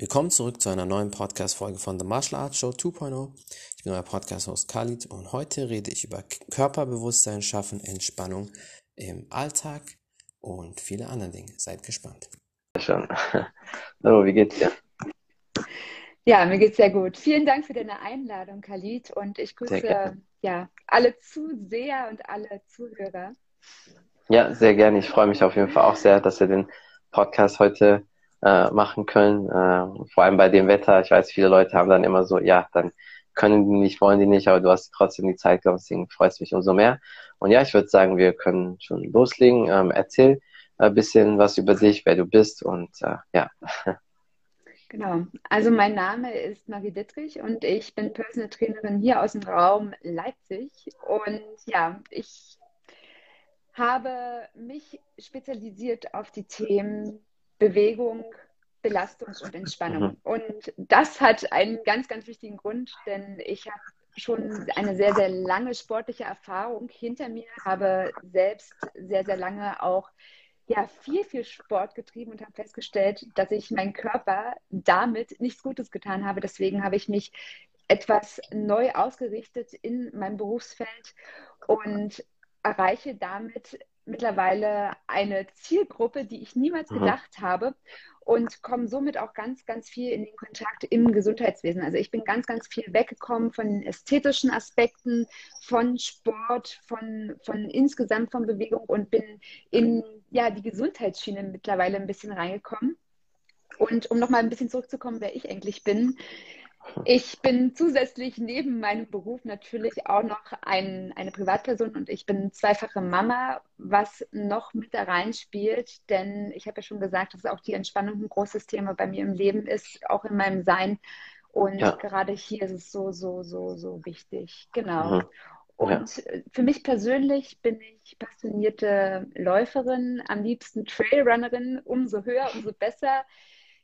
Willkommen zurück zu einer neuen Podcast-Folge von The Martial Arts Show 2.0. Ich bin euer Podcast-Host Khalid und heute rede ich über Körperbewusstsein schaffen, Entspannung im Alltag und viele andere Dinge. Seid gespannt. Schon. Hallo, wie geht's dir? Ja, mir geht's sehr gut. Vielen Dank für deine Einladung, Khalid. Und ich grüße ja, alle Zuseher und alle Zuhörer. Ja, sehr gerne. Ich freue mich auf jeden Fall auch sehr, dass wir den Podcast heute äh, machen können. Äh, vor allem bei dem Wetter. Ich weiß, viele Leute haben dann immer so, ja, dann können die nicht, wollen die nicht, aber du hast trotzdem die Zeit gehabt, deswegen freut es mich umso mehr. Und ja, ich würde sagen, wir können schon loslegen. Ähm, erzähl ein bisschen was über dich, wer du bist und äh, ja. Genau. Also mein Name ist Marie Dittrich und ich bin Personal Trainerin hier aus dem Raum Leipzig. Und ja, ich habe mich spezialisiert auf die Themen Bewegung, Belastung und Entspannung. Mhm. Und das hat einen ganz, ganz wichtigen Grund, denn ich habe schon eine sehr, sehr lange sportliche Erfahrung hinter mir, habe selbst sehr, sehr lange auch ja, viel, viel Sport getrieben und habe festgestellt, dass ich meinen Körper damit nichts Gutes getan habe. Deswegen habe ich mich etwas neu ausgerichtet in meinem Berufsfeld und erreiche damit mittlerweile eine Zielgruppe, die ich niemals mhm. gedacht habe und komme somit auch ganz, ganz viel in den Kontakt im Gesundheitswesen. Also ich bin ganz, ganz viel weggekommen von den ästhetischen Aspekten, von Sport, von, von insgesamt von Bewegung und bin in ja, die Gesundheitsschiene mittlerweile ein bisschen reingekommen. Und um nochmal ein bisschen zurückzukommen, wer ich eigentlich bin, ich bin zusätzlich neben meinem Beruf natürlich auch noch ein, eine Privatperson und ich bin zweifache Mama, was noch mit da reinspielt, denn ich habe ja schon gesagt, dass auch die Entspannung ein großes Thema bei mir im Leben ist, auch in meinem Sein. Und ja. gerade hier ist es so, so, so, so wichtig. Genau. Mhm. Und ja. für mich persönlich bin ich passionierte Läuferin, am liebsten Trailrunnerin, umso höher, umso besser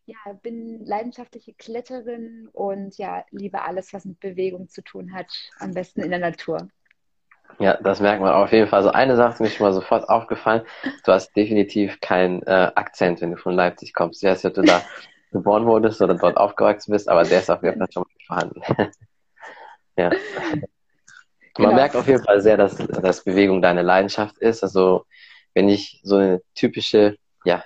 ja, bin leidenschaftliche Kletterin und ja, liebe alles, was mit Bewegung zu tun hat, am besten in der Natur. Ja, das merkt man auf jeden Fall. Also eine Sache ist mir schon mal sofort aufgefallen. Du hast definitiv keinen äh, Akzent, wenn du von Leipzig kommst. Weiß nicht, ob du da geboren wurdest oder dort aufgewachsen bist, aber der ist auf jeden Fall schon mal vorhanden. ja. Man genau. merkt auf jeden Fall sehr, dass, dass Bewegung deine Leidenschaft ist. Also wenn ich so eine typische ja,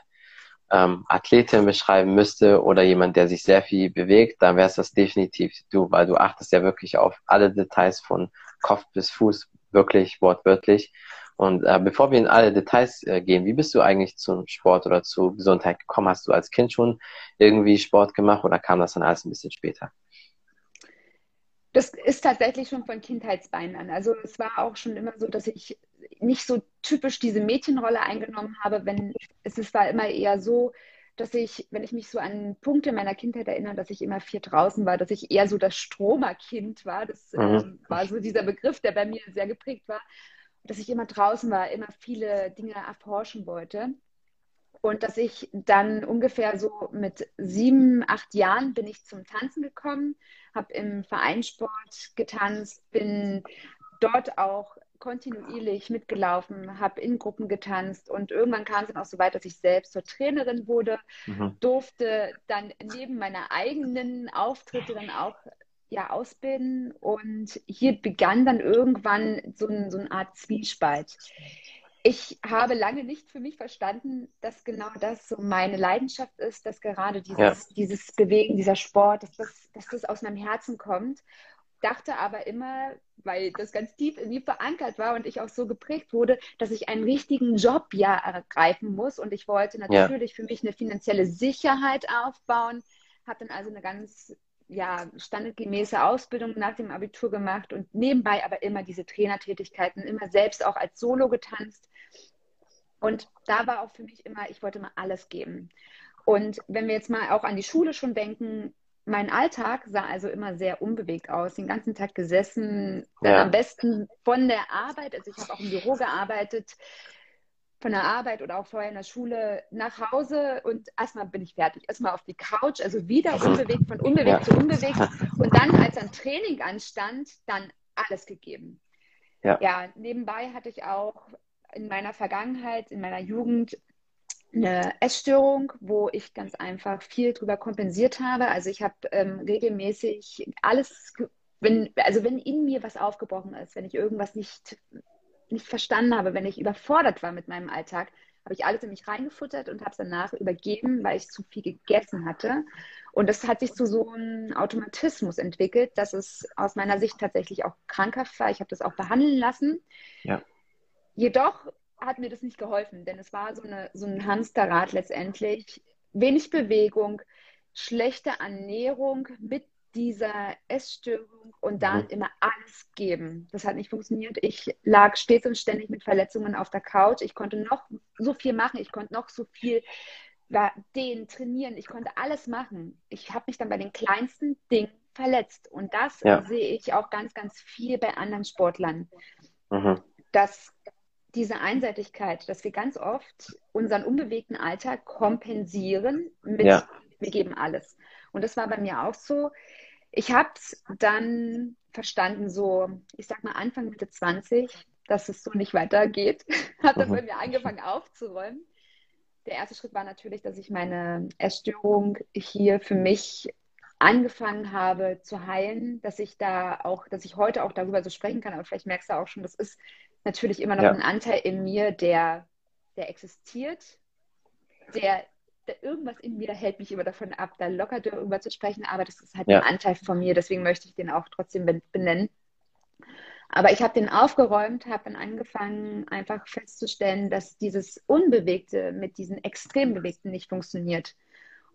ähm, Athletin beschreiben müsste oder jemand, der sich sehr viel bewegt, dann wäre es das definitiv du, weil du achtest ja wirklich auf alle Details von Kopf bis Fuß, wirklich wortwörtlich. Und äh, bevor wir in alle Details äh, gehen, wie bist du eigentlich zum Sport oder zur Gesundheit gekommen? Hast du als Kind schon irgendwie Sport gemacht oder kam das dann alles ein bisschen später? Das ist tatsächlich schon von Kindheitsbeinen an. Also es war auch schon immer so, dass ich nicht so typisch diese Mädchenrolle eingenommen habe, wenn es, es war immer eher so, dass ich, wenn ich mich so an Punkte meiner Kindheit erinnere, dass ich immer viel draußen war, dass ich eher so das Stromerkind war. Das mhm. ähm, war so dieser Begriff, der bei mir sehr geprägt war. Dass ich immer draußen war, immer viele Dinge erforschen wollte. Und dass ich dann ungefähr so mit sieben, acht Jahren bin ich zum Tanzen gekommen, habe im Vereinssport getanzt, bin dort auch kontinuierlich mitgelaufen, habe in Gruppen getanzt und irgendwann kam es dann auch so weit, dass ich selbst zur Trainerin wurde, mhm. durfte dann neben meiner eigenen Auftritte dann auch ja, ausbilden und hier begann dann irgendwann so, ein, so eine Art Zwiespalt. Ich habe lange nicht für mich verstanden, dass genau das so meine Leidenschaft ist, dass gerade dieses, ja. dieses Bewegen, dieser Sport, dass das, dass das aus meinem Herzen kommt dachte aber immer, weil das ganz tief in mir verankert war und ich auch so geprägt wurde, dass ich einen richtigen Job ja ergreifen muss. Und ich wollte natürlich ja. für mich eine finanzielle Sicherheit aufbauen, habe dann also eine ganz ja, standardgemäße Ausbildung nach dem Abitur gemacht und nebenbei aber immer diese Trainertätigkeiten, immer selbst auch als Solo getanzt. Und da war auch für mich immer, ich wollte mal alles geben. Und wenn wir jetzt mal auch an die Schule schon denken, mein Alltag sah also immer sehr unbewegt aus, den ganzen Tag gesessen, ja. am besten von der Arbeit, also ich habe auch im Büro gearbeitet, von der Arbeit oder auch vorher in der Schule nach Hause und erstmal bin ich fertig, erstmal auf die Couch, also wieder unbewegt, von unbewegt ja. zu unbewegt und dann, als ein Training anstand, dann alles gegeben. Ja. ja, nebenbei hatte ich auch in meiner Vergangenheit, in meiner Jugend eine Essstörung, wo ich ganz einfach viel drüber kompensiert habe. Also ich habe ähm, regelmäßig alles, wenn, also wenn in mir was aufgebrochen ist, wenn ich irgendwas nicht, nicht verstanden habe, wenn ich überfordert war mit meinem Alltag, habe ich alles in mich reingefuttert und habe es danach übergeben, weil ich zu viel gegessen hatte. Und das hat sich zu so einem Automatismus entwickelt, dass es aus meiner Sicht tatsächlich auch krankhaft war. Ich habe das auch behandeln lassen. Ja. Jedoch hat mir das nicht geholfen, denn es war so, eine, so ein Hamsterrad letztendlich. Wenig Bewegung, schlechte Ernährung mit dieser Essstörung und dann mhm. immer alles geben. Das hat nicht funktioniert. Ich lag stets und ständig mit Verletzungen auf der Couch. Ich konnte noch so viel machen. Ich konnte noch so viel den trainieren. Ich konnte alles machen. Ich habe mich dann bei den kleinsten Dingen verletzt. Und das ja. sehe ich auch ganz, ganz viel bei anderen Sportlern. Mhm. Dass diese Einseitigkeit, dass wir ganz oft unseren unbewegten Alltag kompensieren mit, ja. wir geben alles. Und das war bei mir auch so. Ich habe es dann verstanden, so, ich sag mal Anfang Mitte 20, dass es so nicht weitergeht. habe dann mhm. bei mir angefangen aufzuräumen. Der erste Schritt war natürlich, dass ich meine Essstörung hier für mich angefangen habe zu heilen, dass ich da auch, dass ich heute auch darüber so sprechen kann, aber vielleicht merkst du auch schon, das ist natürlich immer noch ja. ein Anteil in mir, der, der existiert, der, irgendwas in mir hält mich immer davon ab, da locker darüber zu sprechen, aber das ist halt ja. ein Anteil von mir, deswegen möchte ich den auch trotzdem benennen. Aber ich habe den aufgeräumt, habe dann angefangen, einfach festzustellen, dass dieses Unbewegte mit diesen extrem Bewegten nicht funktioniert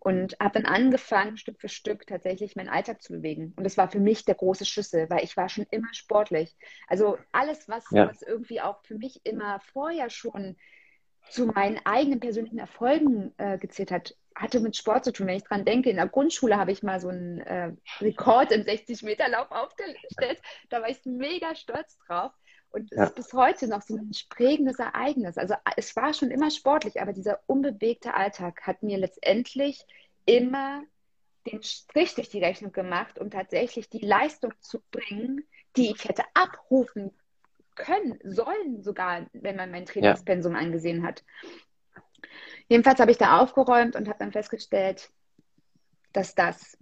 und habe dann angefangen, Stück für Stück tatsächlich meinen Alltag zu bewegen. Und das war für mich der große Schlüssel, weil ich war schon immer sportlich. Also alles, was, ja. was irgendwie auch für mich immer vorher schon zu meinen eigenen persönlichen Erfolgen äh, gezählt hat, hatte mit Sport zu tun. Wenn ich dran denke, in der Grundschule habe ich mal so einen äh, Rekord im 60-Meter-Lauf aufgestellt. Da war ich mega stolz drauf. Und es ja. ist bis heute noch so ein prägendes Ereignis. Also es war schon immer sportlich, aber dieser unbewegte Alltag hat mir letztendlich immer den Strich durch die Rechnung gemacht, um tatsächlich die Leistung zu bringen, die ich hätte abrufen können, sollen sogar, wenn man mein Trainingspensum ja. angesehen hat. Jedenfalls habe ich da aufgeräumt und habe dann festgestellt, dass das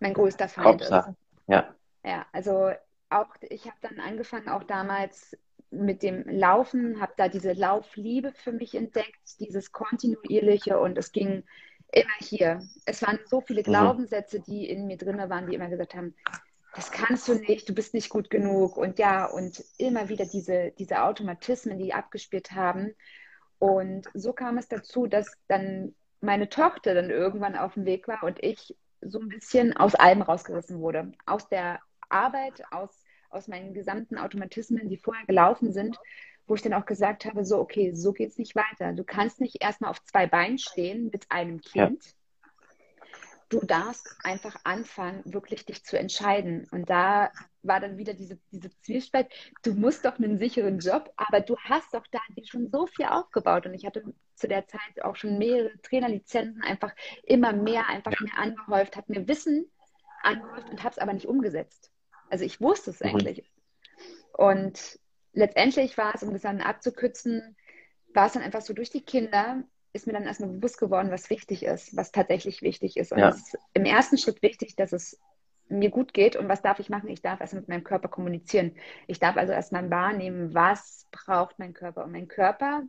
mein größter Feind Hauptsache. ist. Ja. Ja, also auch, ich habe dann angefangen, auch damals mit dem Laufen, habe da diese Laufliebe für mich entdeckt, dieses kontinuierliche und es ging immer hier. Es waren so viele mhm. Glaubenssätze, die in mir drin waren, die immer gesagt haben, das kannst du nicht, du bist nicht gut genug und ja, und immer wieder diese, diese Automatismen, die abgespielt haben. Und so kam es dazu, dass dann meine Tochter dann irgendwann auf dem Weg war und ich so ein bisschen aus allem rausgerissen wurde. Aus der Arbeit, aus aus meinen gesamten Automatismen, die vorher gelaufen sind, wo ich dann auch gesagt habe, so, okay, so geht es nicht weiter. Du kannst nicht erstmal auf zwei Beinen stehen mit einem Kind. Ja. Du darfst einfach anfangen, wirklich dich zu entscheiden. Und da war dann wieder diese, diese Zwiespalt, du musst doch einen sicheren Job, aber du hast doch da schon so viel aufgebaut. Und ich hatte zu der Zeit auch schon mehrere Trainerlizenzen, einfach immer mehr, einfach mehr angehäuft, habe mir Wissen angehäuft und habe es aber nicht umgesetzt. Also ich wusste es mhm. eigentlich. Und letztendlich war es, um das dann abzukürzen, war es dann einfach so durch die Kinder, ist mir dann erstmal bewusst geworden, was wichtig ist, was tatsächlich wichtig ist. Und ja. es ist im ersten Schritt wichtig, dass es mir gut geht. Und was darf ich machen? Ich darf erstmal mit meinem Körper kommunizieren. Ich darf also erstmal wahrnehmen, was braucht mein Körper. Und mein Körper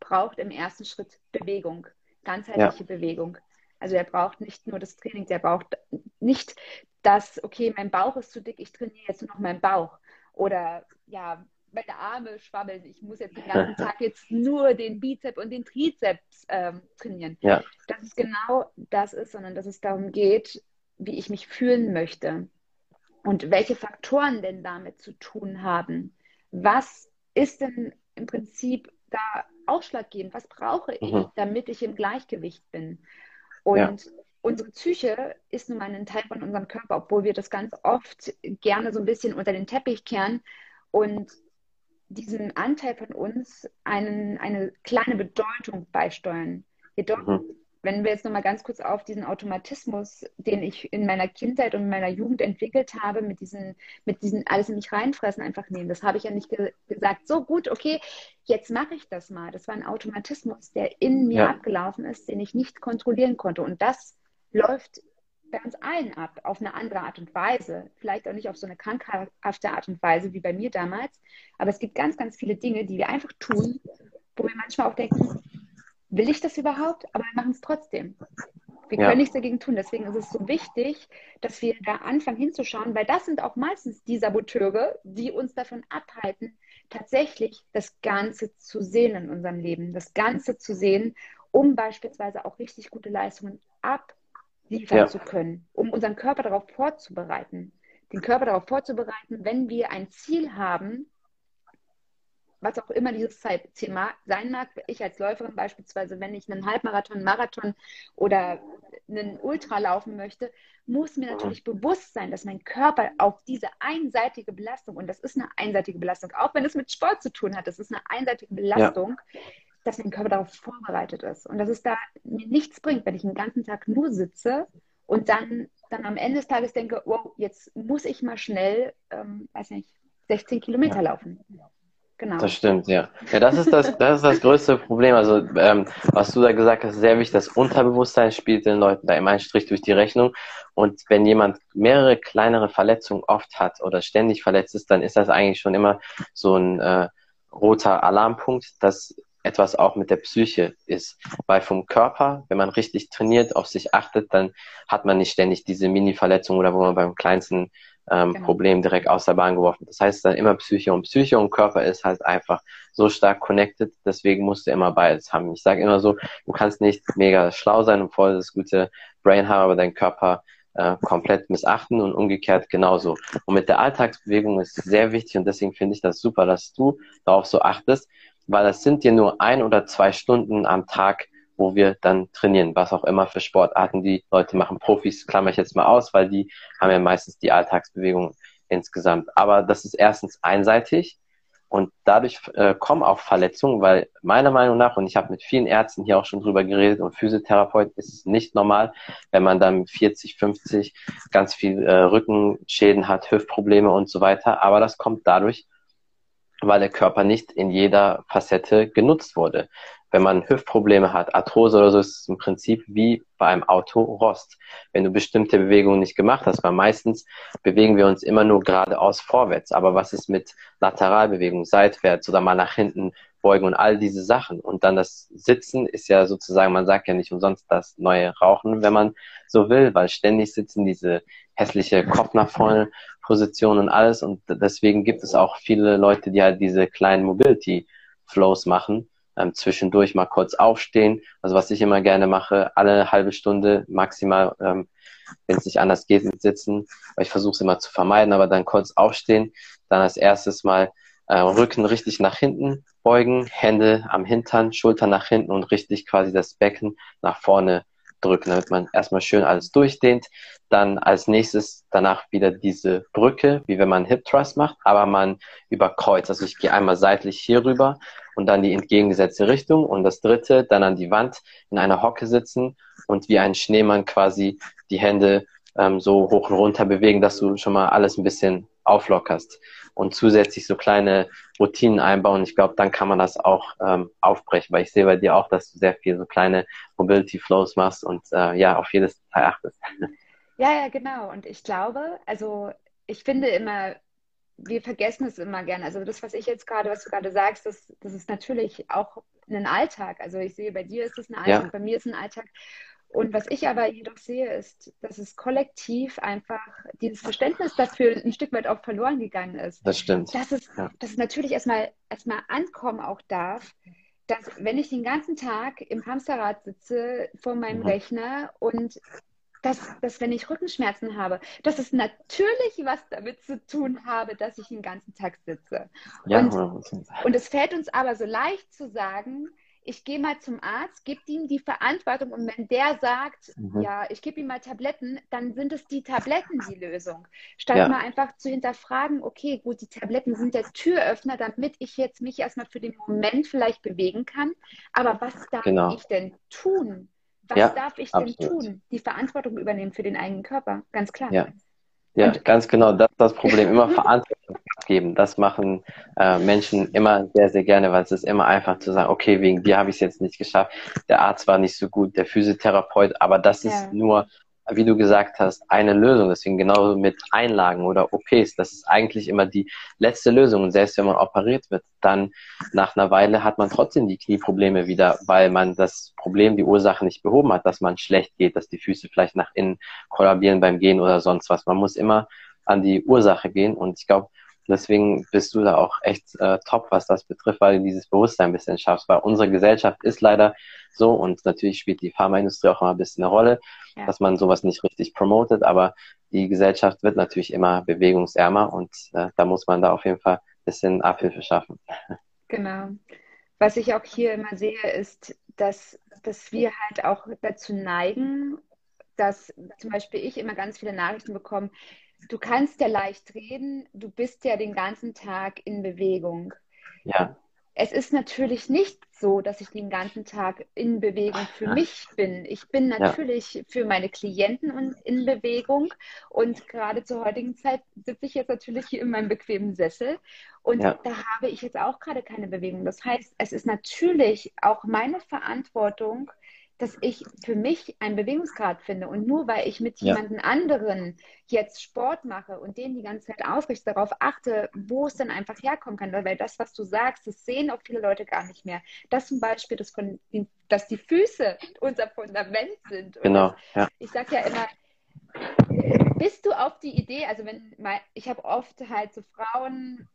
braucht im ersten Schritt Bewegung, ganzheitliche ja. Bewegung. Also er braucht nicht nur das Training, der braucht nicht das, okay, mein Bauch ist zu dick, ich trainiere jetzt nur noch meinen Bauch. Oder ja, meine Arme schwabbeln, ich muss jetzt den ganzen Tag jetzt nur den Bizeps und den Trizeps ähm, trainieren. Ja. Dass es genau das ist, sondern dass es darum geht, wie ich mich fühlen möchte und welche Faktoren denn damit zu tun haben. Was ist denn im Prinzip da ausschlaggebend? Was brauche ich, mhm. damit ich im Gleichgewicht bin? Und ja. unsere Psyche ist nun mal ein Teil von unserem Körper, obwohl wir das ganz oft gerne so ein bisschen unter den Teppich kehren und diesem Anteil von uns einen, eine kleine Bedeutung beisteuern. Jedoch mhm. wenn wir jetzt nochmal ganz kurz auf diesen Automatismus, den ich in meiner Kindheit und in meiner Jugend entwickelt habe, mit diesen, mit diesen alles in mich reinfressen einfach nehmen. Das habe ich ja nicht ge gesagt, so gut, okay, jetzt mache ich das mal. Das war ein Automatismus, der in mir ja. abgelaufen ist, den ich nicht kontrollieren konnte. Und das läuft bei uns allen ab, auf eine andere Art und Weise. Vielleicht auch nicht auf so eine krankhafte Art und Weise wie bei mir damals. Aber es gibt ganz, ganz viele Dinge, die wir einfach tun, wo wir manchmal auch denken, will ich das überhaupt? Aber wir machen es trotzdem. Wir können nichts dagegen tun. Deswegen ist es so wichtig, dass wir da anfangen hinzuschauen, weil das sind auch meistens die Saboteure, die uns davon abhalten, tatsächlich das Ganze zu sehen in unserem Leben, das Ganze zu sehen, um beispielsweise auch richtig gute Leistungen abliefern ja. zu können, um unseren Körper darauf vorzubereiten. Den Körper darauf vorzubereiten, wenn wir ein Ziel haben, was auch immer dieses Ziel sein mag. Ich als Läuferin beispielsweise, wenn ich einen Halbmarathon, Marathon oder einen Ultra laufen möchte, muss mir natürlich bewusst sein, dass mein Körper auf diese einseitige Belastung, und das ist eine einseitige Belastung, auch wenn es mit Sport zu tun hat, das ist eine einseitige Belastung, ja. Dass mein Körper darauf vorbereitet ist. Und dass es da mir nichts bringt, wenn ich den ganzen Tag nur sitze und dann, dann am Ende des Tages denke, wow, jetzt muss ich mal schnell, ähm, weiß nicht, 16 Kilometer ja. laufen. Genau. Das stimmt, ja. Ja, das ist das, das ist das größte Problem. Also, ähm, was du da gesagt hast, sehr wichtig, das Unterbewusstsein spielt den Leuten da immer einen Strich durch die Rechnung. Und wenn jemand mehrere kleinere Verletzungen oft hat oder ständig verletzt ist, dann ist das eigentlich schon immer so ein äh, roter Alarmpunkt, dass etwas auch mit der Psyche ist. Weil vom Körper, wenn man richtig trainiert, auf sich achtet, dann hat man nicht ständig diese Mini-Verletzung oder wo man beim kleinsten ähm, genau. Problem direkt aus der Bahn geworfen. Das heißt dann immer Psyche und Psyche und Körper ist halt einfach so stark connected, deswegen musst du immer beides haben. Ich sage immer so, du kannst nicht mega schlau sein und voll das gute Brain haben, aber dein Körper äh, komplett missachten und umgekehrt genauso. Und mit der Alltagsbewegung ist sehr wichtig und deswegen finde ich das super, dass du darauf so achtest, weil das sind dir nur ein oder zwei Stunden am Tag, wo wir dann trainieren, was auch immer für Sportarten die Leute machen. Profis klammer ich jetzt mal aus, weil die haben ja meistens die Alltagsbewegung insgesamt. Aber das ist erstens einseitig und dadurch äh, kommen auch Verletzungen, weil meiner Meinung nach, und ich habe mit vielen Ärzten hier auch schon drüber geredet und Physiotherapeuten, ist es nicht normal, wenn man dann 40, 50 ganz viel äh, Rückenschäden hat, Hüftprobleme und so weiter. Aber das kommt dadurch, weil der Körper nicht in jeder Facette genutzt wurde wenn man Hüftprobleme hat, Arthrose oder so, ist es im Prinzip wie bei einem Auto Rost. Wenn du bestimmte Bewegungen nicht gemacht hast, weil meistens bewegen wir uns immer nur geradeaus vorwärts. Aber was ist mit Lateralbewegung, seitwärts oder mal nach hinten beugen und all diese Sachen? Und dann das Sitzen ist ja sozusagen, man sagt ja nicht umsonst das neue Rauchen, wenn man so will, weil ständig sitzen diese hässliche Kopf nach vorne Position und alles. Und deswegen gibt es auch viele Leute, die halt diese kleinen Mobility Flows machen ähm, zwischendurch mal kurz aufstehen. Also was ich immer gerne mache, alle halbe Stunde maximal, ähm, wenn es nicht anders geht, sitzen. Ich versuche es immer zu vermeiden, aber dann kurz aufstehen. Dann als erstes mal äh, Rücken richtig nach hinten beugen, Hände am Hintern, Schultern nach hinten und richtig quasi das Becken nach vorne drücken, damit man erstmal schön alles durchdehnt. Dann als nächstes danach wieder diese Brücke, wie wenn man Hip Thrust macht, aber man überkreuzt. Also ich gehe einmal seitlich hier rüber und dann die entgegengesetzte Richtung. Und das dritte, dann an die Wand in einer Hocke sitzen und wie ein Schneemann quasi die Hände ähm, so hoch und runter bewegen, dass du schon mal alles ein bisschen auflockerst und zusätzlich so kleine Routinen einbauen. Ich glaube, dann kann man das auch ähm, aufbrechen, weil ich sehe bei dir auch, dass du sehr viel so kleine Mobility Flows machst und äh, ja, auf jedes Teil achtest. Ja, ja, genau. Und ich glaube, also ich finde immer, wir vergessen es immer gerne. Also das, was ich jetzt gerade, was du gerade sagst, das, das ist natürlich auch ein Alltag. Also ich sehe, bei dir ist es ein Alltag, ja. bei mir ist es ein Alltag. Und was ich aber jedoch sehe, ist, dass es kollektiv einfach dieses Verständnis dafür ein Stück weit auch verloren gegangen ist. Das stimmt. Dass es, ja. dass es natürlich erstmal, erstmal ankommen auch darf, dass wenn ich den ganzen Tag im Hamsterrad sitze vor meinem mhm. Rechner und dass, dass wenn ich Rückenschmerzen habe, dass es natürlich was damit zu tun habe, dass ich den ganzen Tag sitze. Ja, und, und es fällt uns aber so leicht zu sagen, ich gehe mal zum Arzt, gebe ihm die Verantwortung und wenn der sagt, mhm. ja, ich gebe ihm mal Tabletten, dann sind es die Tabletten die Lösung. Statt ja. mal einfach zu hinterfragen, okay, gut, die Tabletten sind der Türöffner, damit ich jetzt mich erstmal für den Moment vielleicht bewegen kann. Aber was darf genau. ich denn tun, Was ja, darf ich absolut. denn tun? Die Verantwortung übernehmen für den eigenen Körper, ganz klar. Ja, ja ganz genau. Das ist das Problem. Immer Verantwortung geben. Das machen äh, Menschen immer sehr, sehr gerne, weil es ist immer einfach zu sagen, okay, wegen dir habe ich es jetzt nicht geschafft. Der Arzt war nicht so gut, der Physiotherapeut, aber das ist nur wie du gesagt hast, eine Lösung. Deswegen genauso mit Einlagen oder OPs. Das ist eigentlich immer die letzte Lösung. Und selbst wenn man operiert wird, dann nach einer Weile hat man trotzdem die Knieprobleme wieder, weil man das Problem, die Ursache nicht behoben hat, dass man schlecht geht, dass die Füße vielleicht nach innen kollabieren beim Gehen oder sonst was. Man muss immer an die Ursache gehen. Und ich glaube, Deswegen bist du da auch echt äh, top, was das betrifft, weil du dieses Bewusstsein ein bisschen schaffst. Weil unsere Gesellschaft ist leider so und natürlich spielt die Pharmaindustrie auch immer ein bisschen eine Rolle, ja. dass man sowas nicht richtig promotet, aber die Gesellschaft wird natürlich immer bewegungsärmer und äh, da muss man da auf jeden Fall ein bisschen Abhilfe schaffen. Genau. Was ich auch hier immer sehe, ist, dass, dass wir halt auch dazu neigen, dass zum Beispiel ich immer ganz viele Nachrichten bekomme, du kannst ja leicht reden, du bist ja den ganzen Tag in Bewegung. Ja. Es ist natürlich nicht so, dass ich den ganzen Tag in Bewegung für mich bin. Ich bin natürlich ja. für meine Klienten in Bewegung und gerade zur heutigen Zeit sitze ich jetzt natürlich hier in meinem bequemen Sessel und ja. da habe ich jetzt auch gerade keine Bewegung. Das heißt, es ist natürlich auch meine Verantwortung, dass ich für mich einen Bewegungsgrad finde. Und nur weil ich mit ja. jemandem anderen jetzt Sport mache und den die ganze Zeit aufrichte, darauf achte, wo es dann einfach herkommen kann. Weil das, was du sagst, das sehen auch viele Leute gar nicht mehr. Das zum Beispiel, dass, von, dass die Füße unser Fundament sind. genau. Ja. Ich sage ja immer, bist du auf die Idee, also wenn ich habe oft halt so Frauen,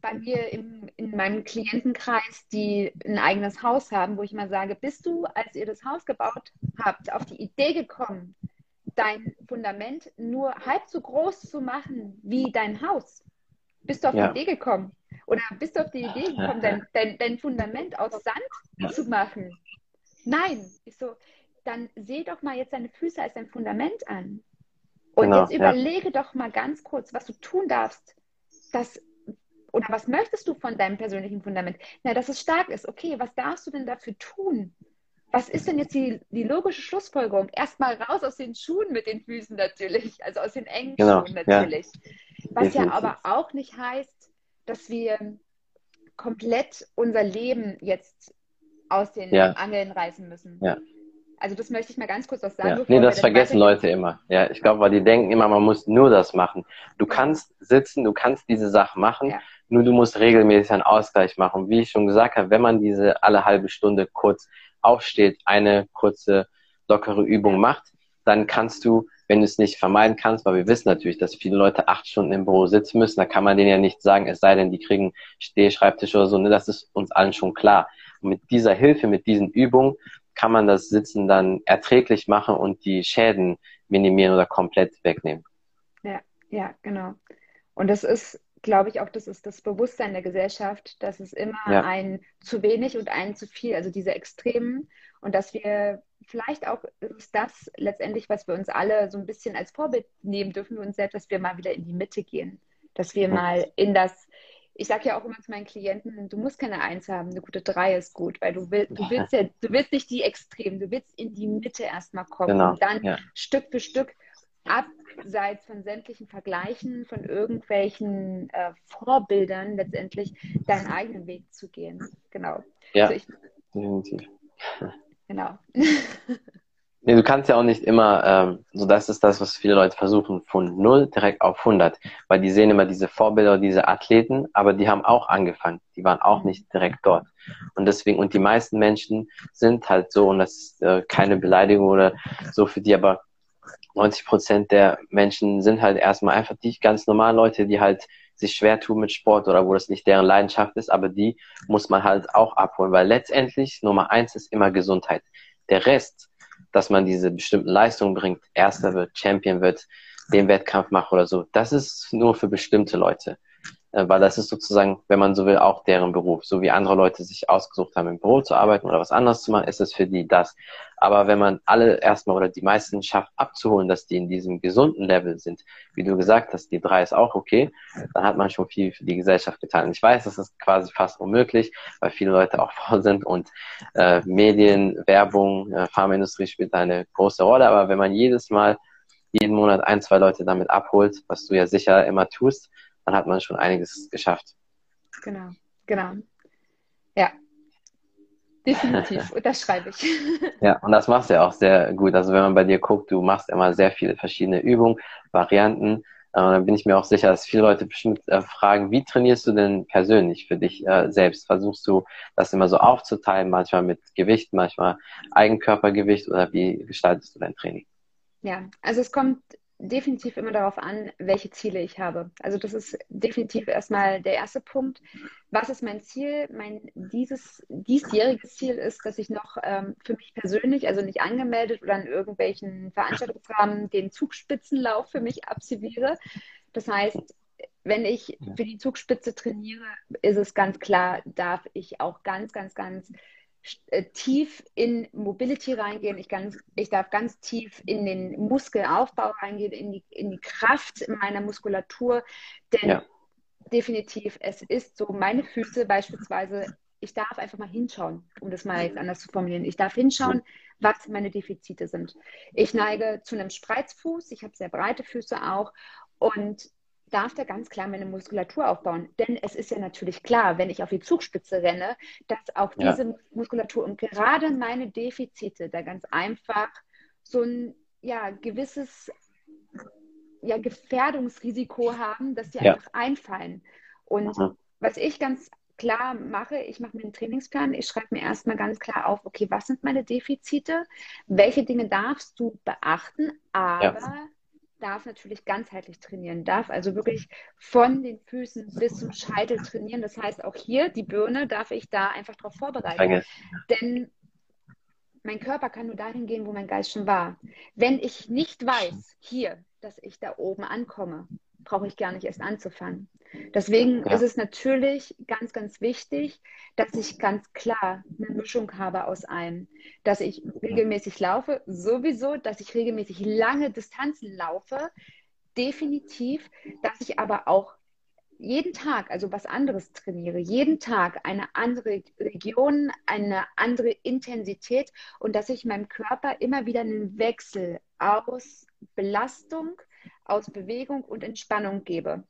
bei mir im, in meinem Klientenkreis, die ein eigenes Haus haben, wo ich mal sage, bist du, als ihr das Haus gebaut habt, auf die Idee gekommen, dein Fundament nur halb so groß zu machen wie dein Haus? Bist du auf ja. die Idee gekommen? Oder bist du auf die Idee gekommen, dein, dein, dein Fundament aus Sand ja. zu machen? Nein. Ich so, dann seh doch mal jetzt deine Füße als dein Fundament an. Und genau, jetzt überlege ja. doch mal ganz kurz, was du tun darfst, dass oder was möchtest du von deinem persönlichen Fundament? Na, dass es stark ist. Okay, was darfst du denn dafür tun? Was ist denn jetzt die, die logische Schlussfolgerung? Erstmal raus aus den Schuhen mit den Füßen natürlich, also aus den engen genau, Schuhen natürlich. Ja. Was ja aber auch nicht heißt, dass wir komplett unser Leben jetzt aus den ja. Angeln reißen müssen. Ja. Also das möchte ich mal ganz kurz was sagen. Ja. Nee, das vergessen Leute immer. Ja, ich glaube, weil die denken immer, man muss nur das machen. Du kannst sitzen, du kannst diese Sache machen, ja. Nur du musst regelmäßig einen Ausgleich machen. Wie ich schon gesagt habe, wenn man diese alle halbe Stunde kurz aufsteht, eine kurze, lockere Übung macht, dann kannst du, wenn du es nicht vermeiden kannst, weil wir wissen natürlich, dass viele Leute acht Stunden im Büro sitzen müssen, da kann man denen ja nicht sagen, es sei denn, die kriegen Stehschreibtisch oder so, ne, das ist uns allen schon klar. Und mit dieser Hilfe, mit diesen Übungen kann man das Sitzen dann erträglich machen und die Schäden minimieren oder komplett wegnehmen. Ja, ja, genau. Und das ist, glaube ich, auch das ist das Bewusstsein der Gesellschaft, dass es immer ja. ein zu wenig und ein zu viel, also diese Extremen und dass wir vielleicht auch ist das letztendlich, was wir uns alle so ein bisschen als Vorbild nehmen dürfen für uns selbst, dass wir mal wieder in die Mitte gehen, dass wir mal in das ich sage ja auch immer zu meinen Klienten, du musst keine Eins haben, eine gute Drei ist gut, weil du willst, du willst ja, du willst nicht die Extremen, du willst in die Mitte erstmal kommen genau. und dann ja. Stück für Stück abseits von sämtlichen Vergleichen, von irgendwelchen äh, Vorbildern letztendlich deinen eigenen Weg zu gehen. Genau. Ja, also ich, definitiv. Genau. Nee, du kannst ja auch nicht immer, ähm, so das ist das, was viele Leute versuchen, von null direkt auf 100, weil die sehen immer diese Vorbilder, diese Athleten, aber die haben auch angefangen, die waren auch nicht direkt dort. Und deswegen, und die meisten Menschen sind halt so, und das ist äh, keine Beleidigung oder so für die, aber 90 Prozent der Menschen sind halt erstmal einfach die ganz normalen Leute, die halt sich schwer tun mit Sport oder wo das nicht deren Leidenschaft ist, aber die muss man halt auch abholen, weil letztendlich Nummer eins ist immer Gesundheit. Der Rest, dass man diese bestimmten Leistungen bringt, Erster wird, Champion wird, den Wettkampf macht oder so. Das ist nur für bestimmte Leute. Äh, weil das ist sozusagen, wenn man so will, auch deren Beruf. So wie andere Leute sich ausgesucht haben, im Büro zu arbeiten oder was anderes zu machen, ist es für die das. Aber wenn man alle erstmal oder die meisten schafft abzuholen, dass die in diesem gesunden Level sind, wie du gesagt hast, die drei ist auch okay, dann hat man schon viel für die Gesellschaft getan. Ich weiß, das ist quasi fast unmöglich, weil viele Leute auch faul sind und äh, Medien, Werbung, äh, Pharmaindustrie spielt eine große Rolle. Aber wenn man jedes Mal jeden Monat ein, zwei Leute damit abholt, was du ja sicher immer tust, dann hat man schon einiges geschafft. Genau, genau. Ja, definitiv. Und das schreibe ich. Ja, und das machst du ja auch sehr gut. Also wenn man bei dir guckt, du machst immer sehr viele verschiedene Übungen, Varianten. Äh, dann bin ich mir auch sicher, dass viele Leute bestimmt äh, fragen, wie trainierst du denn persönlich für dich äh, selbst? Versuchst du das immer so aufzuteilen, manchmal mit Gewicht, manchmal Eigenkörpergewicht oder wie gestaltest du dein Training? Ja, also es kommt definitiv immer darauf an, welche Ziele ich habe. Also das ist definitiv erstmal der erste Punkt. Was ist mein Ziel? Mein dieses diesjähriges Ziel ist, dass ich noch ähm, für mich persönlich, also nicht angemeldet oder in irgendwelchen Veranstaltungsrahmen, den Zugspitzenlauf für mich absolviere. Das heißt, wenn ich für die Zugspitze trainiere, ist es ganz klar, darf ich auch ganz, ganz, ganz tief in Mobility reingehen. Ich, ganz, ich darf ganz tief in den Muskelaufbau reingehen, in die, in die Kraft meiner Muskulatur. Denn ja. definitiv, es ist so, meine Füße beispielsweise, ich darf einfach mal hinschauen, um das mal jetzt anders zu formulieren. Ich darf hinschauen, was meine Defizite sind. Ich neige zu einem Spreizfuß, ich habe sehr breite Füße auch und darf da ganz klar meine Muskulatur aufbauen. Denn es ist ja natürlich klar, wenn ich auf die Zugspitze renne, dass auch ja. diese Muskulatur und gerade meine Defizite da ganz einfach so ein ja, gewisses ja, Gefährdungsrisiko haben, dass die ja. einfach einfallen. Und mhm. was ich ganz klar mache, ich mache mir einen Trainingsplan, ich schreibe mir erstmal ganz klar auf, okay, was sind meine Defizite, welche Dinge darfst du beachten, aber ja darf natürlich ganzheitlich trainieren, darf also wirklich von den Füßen bis zum Scheitel trainieren. Das heißt, auch hier die Birne darf ich da einfach darauf vorbereiten. Danke. Denn mein Körper kann nur dahin gehen, wo mein Geist schon war. Wenn ich nicht weiß, hier, dass ich da oben ankomme, brauche ich gar nicht erst anzufangen. Deswegen ja. ist es natürlich ganz, ganz wichtig, dass ich ganz klar eine Mischung habe aus allem. Dass ich regelmäßig laufe, sowieso, dass ich regelmäßig lange Distanzen laufe, definitiv, dass ich aber auch jeden Tag, also was anderes trainiere, jeden Tag eine andere Region, eine andere Intensität und dass ich meinem Körper immer wieder einen Wechsel aus Belastung, aus Bewegung und Entspannung gebe.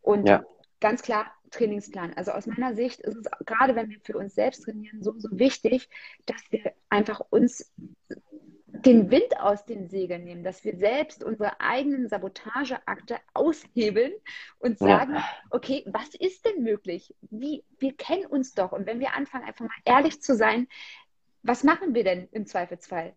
Und ja. Ganz klar Trainingsplan. Also aus meiner Sicht ist es gerade, wenn wir für uns selbst trainieren, so, so wichtig, dass wir einfach uns den Wind aus den Segeln nehmen, dass wir selbst unsere eigenen Sabotageakte aushebeln und sagen, ja. okay, was ist denn möglich? Wie, wir kennen uns doch. Und wenn wir anfangen, einfach mal ehrlich zu sein, was machen wir denn im Zweifelsfall?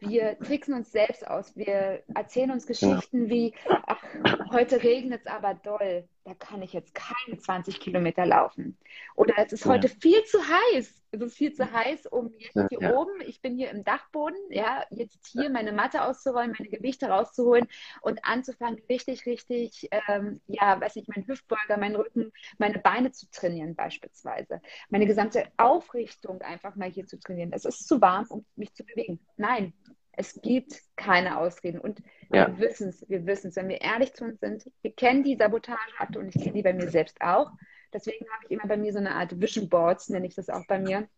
wir tricksen uns selbst aus. Wir erzählen uns Geschichten ja. wie, ach, heute regnet es aber doll, da kann ich jetzt keine 20 Kilometer laufen. Oder es ist ja. heute viel zu heiß. Es ist viel zu heiß, um jetzt ja, hier oben, ich bin hier im Dachboden, ja, jetzt hier meine Matte auszuräumen, meine Gewichte rauszuholen und anzufangen, richtig, richtig, ähm, ja, weiß nicht, meinen Hüftbeuger, meinen Rücken, meine Beine zu trainieren beispielsweise. Meine gesamte Aufrichtung einfach mal hier zu trainieren. Es ist zu warm, um mich zu bewegen. Nein, es gibt keine Ausreden. Und ja. wir wissen es, wir wissen es, wenn wir ehrlich zu uns sind. Wir kennen die Sabotageakte und ich kenne die bei mir selbst auch. Deswegen habe ich immer bei mir so eine Art Vision Boards, nenne ich das auch bei mir,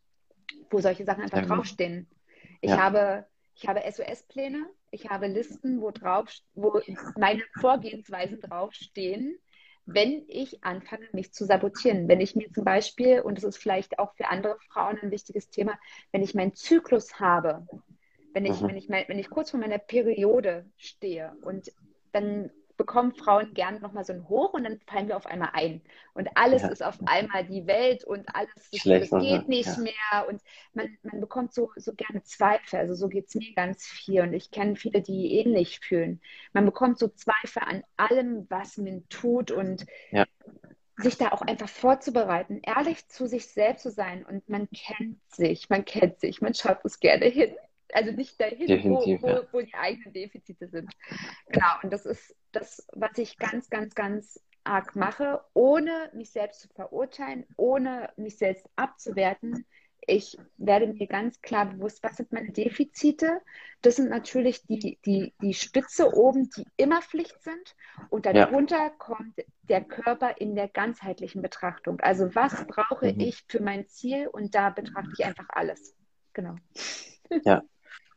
wo solche Sachen einfach ja. draufstehen. Ich ja. habe, ich habe SOS-Pläne, ich habe Listen, wo drauf, wo meine Vorgehensweisen draufstehen, wenn ich anfange, mich zu sabotieren. Wenn ich mir zum Beispiel, und das ist vielleicht auch für andere Frauen ein wichtiges Thema, wenn ich meinen Zyklus habe, wenn ich, mhm. wenn ich, wenn ich kurz vor meiner Periode stehe und dann bekommen Frauen gerne nochmal so ein Hoch und dann fallen wir auf einmal ein. Und alles ja. ist auf einmal die Welt und alles Schlecht, geht nicht ja. mehr. Und man, man bekommt so, so gerne Zweifel. Also so geht es mir ganz viel. Und ich kenne viele, die ähnlich fühlen. Man bekommt so Zweifel an allem, was man tut und ja. sich da auch einfach vorzubereiten, ehrlich zu sich selbst zu sein. Und man kennt sich, man kennt sich, man schaut es gerne hin also nicht dahin, wo, wo, wo, die eigenen Defizite sind. Genau, und das ist das, was ich ganz, ganz, ganz arg mache, ohne mich selbst zu verurteilen, ohne mich selbst abzuwerten. Ich werde mir ganz klar bewusst, was sind meine Defizite. Das sind natürlich die, die, die Stütze oben, die immer Pflicht sind. Und darunter ja. kommt der Körper in der ganzheitlichen Betrachtung. Also was brauche mhm. ich für mein Ziel? Und da betrachte ich einfach alles. Genau. Ja.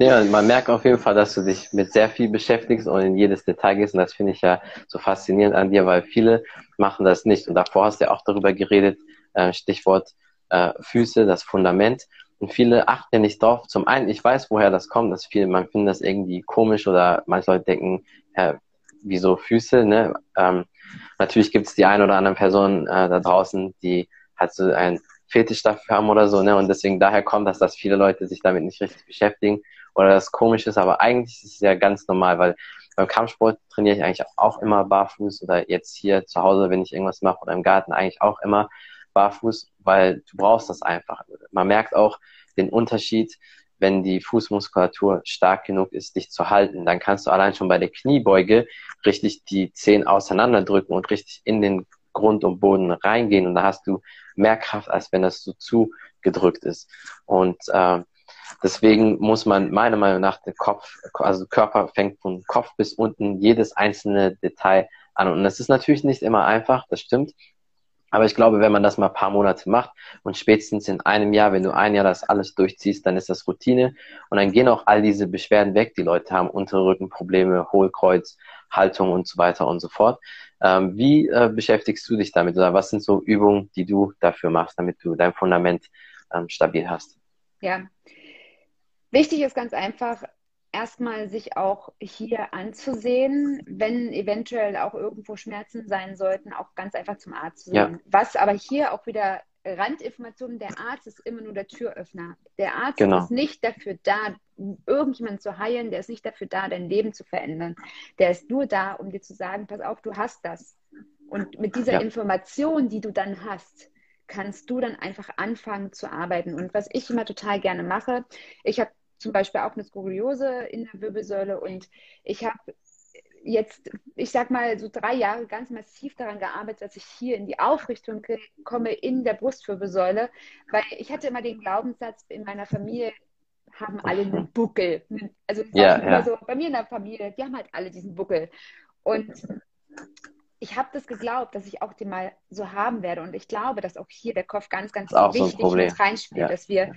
Ja, man merkt auf jeden Fall, dass du dich mit sehr viel beschäftigst und in jedes Detail gehst. Und das finde ich ja so faszinierend an dir, weil viele machen das nicht. Und davor hast du ja auch darüber geredet, äh, Stichwort äh, Füße, das Fundament. Und viele achten ja nicht drauf. Zum einen, ich weiß, woher das kommt, dass viele, man findet das irgendwie komisch oder manche Leute denken, ja, wieso Füße, ne? Ähm, natürlich gibt es die ein oder anderen Personen äh, da draußen, die halt so ein Fetisch dafür haben oder so, ne? Und deswegen daher kommt das, dass viele Leute sich damit nicht richtig beschäftigen oder das komisch ist, aber eigentlich ist es ja ganz normal, weil beim Kampfsport trainiere ich eigentlich auch immer barfuß oder jetzt hier zu Hause, wenn ich irgendwas mache oder im Garten eigentlich auch immer barfuß, weil du brauchst das einfach. Man merkt auch den Unterschied, wenn die Fußmuskulatur stark genug ist, dich zu halten. Dann kannst du allein schon bei der Kniebeuge richtig die Zehen auseinanderdrücken und richtig in den Grund und Boden reingehen und da hast du mehr Kraft, als wenn das so zugedrückt ist. Und äh, deswegen muss man meiner Meinung nach den Kopf, also Körper fängt von Kopf bis unten jedes einzelne Detail an. Und das ist natürlich nicht immer einfach, das stimmt. Aber ich glaube, wenn man das mal ein paar Monate macht und spätestens in einem Jahr, wenn du ein Jahr das alles durchziehst, dann ist das Routine und dann gehen auch all diese Beschwerden weg, die Leute haben, Unterrückenprobleme, Hohlkreuz, Haltung und so weiter und so fort. Ähm, wie äh, beschäftigst du dich damit oder was sind so Übungen, die du dafür machst, damit du dein Fundament ähm, stabil hast? Ja, wichtig ist ganz einfach, erstmal sich auch hier anzusehen, wenn eventuell auch irgendwo Schmerzen sein sollten, auch ganz einfach zum Arzt zu gehen. Ja. Was aber hier auch wieder Randinformationen, der Arzt ist immer nur der Türöffner. Der Arzt genau. ist nicht dafür da, irgendjemanden zu heilen, der ist nicht dafür da, dein Leben zu verändern. Der ist nur da, um dir zu sagen, pass auf, du hast das. Und mit dieser ja. Information, die du dann hast, kannst du dann einfach anfangen zu arbeiten. Und was ich immer total gerne mache, ich habe zum Beispiel auch eine Skoliose in der Wirbelsäule und ich habe jetzt, ich sag mal, so drei Jahre ganz massiv daran gearbeitet, dass ich hier in die Aufrichtung komme in der Brustwirbelsäule, weil ich hatte immer den Glaubenssatz in meiner Familie, haben alle einen Buckel. Also ja, ja. so, bei mir in der Familie, die haben halt alle diesen Buckel. Und ich habe das geglaubt, dass ich auch den mal so haben werde. Und ich glaube, dass auch hier der Kopf ganz, ganz wichtig so mit reinspielt, ja. dass wir,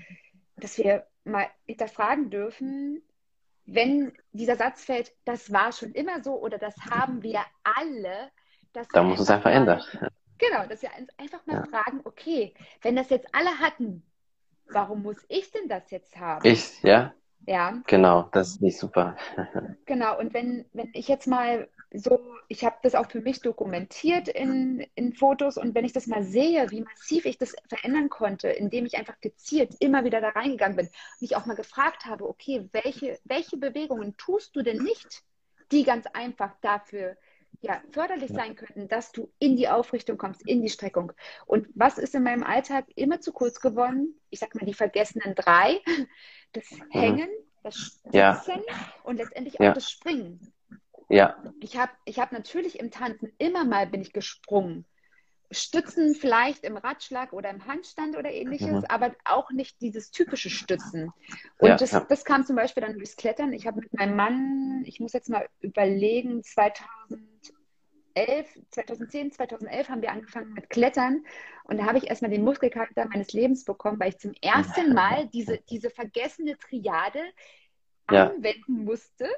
dass wir mal hinterfragen dürfen, wenn dieser Satz fällt, das war schon immer so oder das haben wir alle. da muss es einfach ändern. Genau, dass wir uns einfach mal ja. fragen, okay, wenn das jetzt alle hatten, warum muss ich denn das jetzt haben? Ich, ja. Ja. Genau, das ist nicht super. genau, und wenn, wenn ich jetzt mal so, ich habe das auch für mich dokumentiert in, in Fotos und wenn ich das mal sehe, wie massiv ich das verändern konnte, indem ich einfach gezielt immer wieder da reingegangen bin, mich auch mal gefragt habe, okay, welche, welche Bewegungen tust du denn nicht, die ganz einfach dafür ja, förderlich sein könnten, dass du in die Aufrichtung kommst, in die Streckung. Und was ist in meinem Alltag immer zu kurz geworden? Ich sag mal die vergessenen drei. Das mhm. Hängen, das Stützen ja. und letztendlich auch ja. das Springen. Ja. Ich habe ich hab natürlich im Tanzen immer mal bin ich gesprungen. Stützen vielleicht im Ratschlag oder im Handstand oder ähnliches, mhm. aber auch nicht dieses typische Stützen. Und ja, das, ja. das kam zum Beispiel dann durchs Klettern. Ich habe mit meinem Mann, ich muss jetzt mal überlegen, 2011, 2010, 2011 haben wir angefangen mit Klettern und da habe ich erstmal den Muskelkater meines Lebens bekommen, weil ich zum ersten Mal diese, diese vergessene Triade ja. anwenden musste.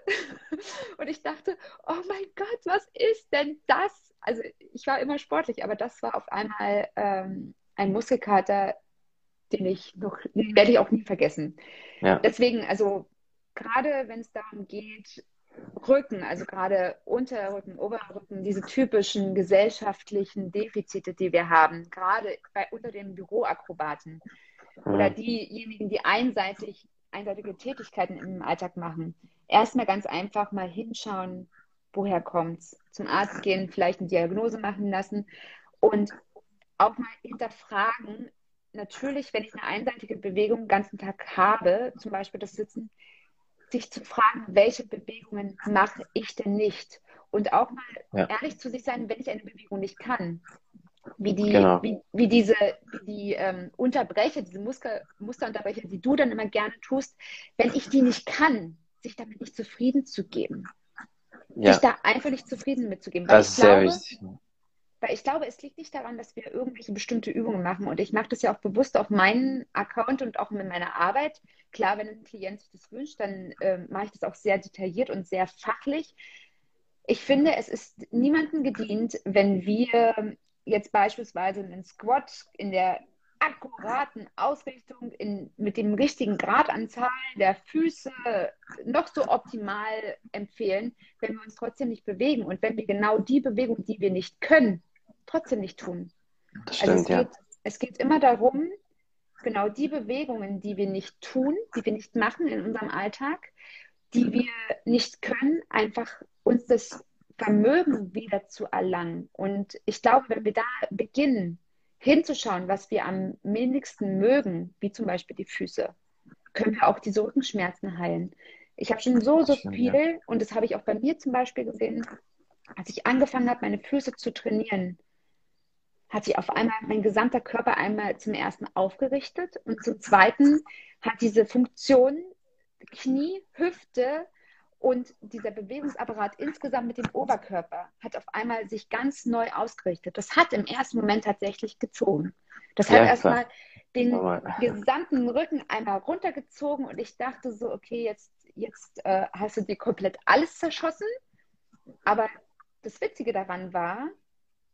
Und ich dachte, oh mein Gott, was ist denn das? Also ich war immer sportlich, aber das war auf einmal ähm, ein Muskelkater, den ich noch, den werde ich auch nie vergessen. Ja. Deswegen, also gerade wenn es darum geht, Rücken, also gerade Unterrücken, Oberrücken, diese typischen gesellschaftlichen Defizite, die wir haben, gerade bei unter den Büroakrobaten oder diejenigen, die einseitig einseitige Tätigkeiten im Alltag machen. Erstmal ganz einfach mal hinschauen, woher kommt es. Zum Arzt gehen, vielleicht eine Diagnose machen lassen und auch mal hinterfragen, natürlich, wenn ich eine einseitige Bewegung den ganzen Tag habe, zum Beispiel das Sitzen, sich zu fragen, welche Bewegungen mache ich denn nicht? und auch mal ja. ehrlich zu sich sein, wenn ich eine Bewegung nicht kann. Wie die, genau. wie, wie, diese, die ähm, Unterbrecher, diese Muskel, Musterunterbrecher, die du dann immer gerne tust, wenn ich die nicht kann, sich damit nicht zufrieden zu geben. Ja. Sich da einfach nicht zufrieden mitzugeben. Das ist glaube, sehr wichtig. Weil ich glaube, es liegt nicht daran, dass wir irgendwelche bestimmte Übungen machen. Und ich mache das ja auch bewusst auf meinen Account und auch in meiner Arbeit. Klar, wenn ein Klient sich das wünscht, dann äh, mache ich das auch sehr detailliert und sehr fachlich. Ich finde, es ist niemandem gedient, wenn wir jetzt beispielsweise einen Squat in der akkuraten Ausrichtung in, mit dem richtigen Gradanzahl der Füße noch so optimal empfehlen, wenn wir uns trotzdem nicht bewegen und wenn wir genau die Bewegung, die wir nicht können, trotzdem nicht tun. Das stimmt, also es, ja. geht, es geht immer darum, genau die Bewegungen, die wir nicht tun, die wir nicht machen in unserem Alltag, die wir nicht können, einfach uns das Vermögen wieder zu erlangen. Und ich glaube, wenn wir da beginnen, hinzuschauen, was wir am wenigsten mögen, wie zum Beispiel die Füße, können wir auch diese Rückenschmerzen heilen. Ich habe schon so, so viel, ja. und das habe ich auch bei mir zum Beispiel gesehen, als ich angefangen habe, meine Füße zu trainieren, hat sich auf einmal mein gesamter Körper einmal zum ersten aufgerichtet und zum zweiten hat diese Funktion Knie, Hüfte und dieser Bewegungsapparat insgesamt mit dem Oberkörper hat auf einmal sich ganz neu ausgerichtet. Das hat im ersten Moment tatsächlich gezogen. Das hat ja, erstmal den gesamten Rücken einmal runtergezogen und ich dachte so, okay, jetzt, jetzt äh, hast du dir komplett alles zerschossen. Aber das Witzige daran war,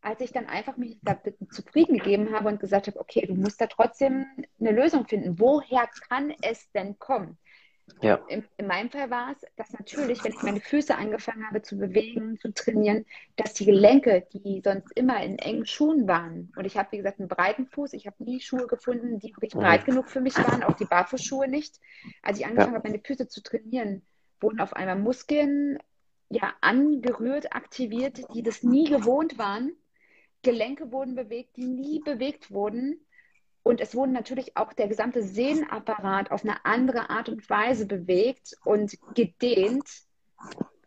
als ich dann einfach mich da zufrieden gegeben habe und gesagt habe, okay, du musst da trotzdem eine Lösung finden. Woher kann es denn kommen? Ja. In, in, meinem Fall war es, dass natürlich, wenn ich meine Füße angefangen habe zu bewegen, zu trainieren, dass die Gelenke, die sonst immer in engen Schuhen waren, und ich habe, wie gesagt, einen breiten Fuß, ich habe nie Schuhe gefunden, die wirklich mhm. breit genug für mich waren, auch die Barfußschuhe nicht. Als ich angefangen ja. habe, meine Füße zu trainieren, wurden auf einmal Muskeln ja angerührt, aktiviert, die das nie gewohnt waren. Gelenke wurden bewegt, die nie bewegt wurden. Und es wurde natürlich auch der gesamte Sehnenapparat auf eine andere Art und Weise bewegt und gedehnt,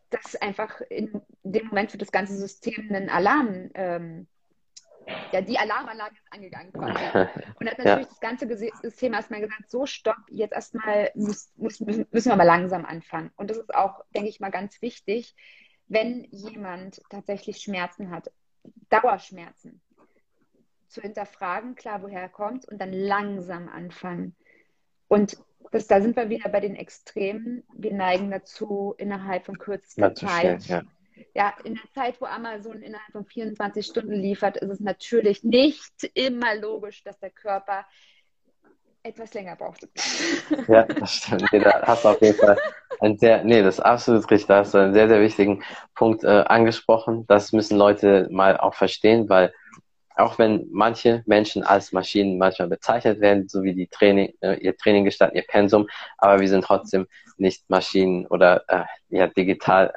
dass einfach in dem Moment für das ganze System einen Alarm, ähm, ja, die Alarmanlage ist angegangen quasi. Und hat natürlich ja. das ganze System erstmal gesagt, so stopp, jetzt erstmal muss, muss, müssen wir mal langsam anfangen. Und das ist auch, denke ich mal, ganz wichtig, wenn jemand tatsächlich Schmerzen hat, Dauerschmerzen, zu hinterfragen, klar, woher er kommt und dann langsam anfangen. Und das, da sind wir wieder bei den Extremen. Wir neigen dazu, innerhalb von kürzester Zeit. Ja. ja, in der Zeit, wo Amazon innerhalb von 24 Stunden liefert, ist es natürlich nicht immer logisch, dass der Körper etwas länger braucht. Ja, das stimmt. Nee, da hast du auf jeden Fall ein sehr, nee, das ist absolut richtig. Da hast du einen sehr, sehr wichtigen Punkt äh, angesprochen. Das müssen Leute mal auch verstehen, weil auch wenn manche Menschen als Maschinen manchmal bezeichnet werden, so wie die Training, äh, ihr Training gestalten, ihr Pensum, aber wir sind trotzdem nicht Maschinen oder äh, ja, digital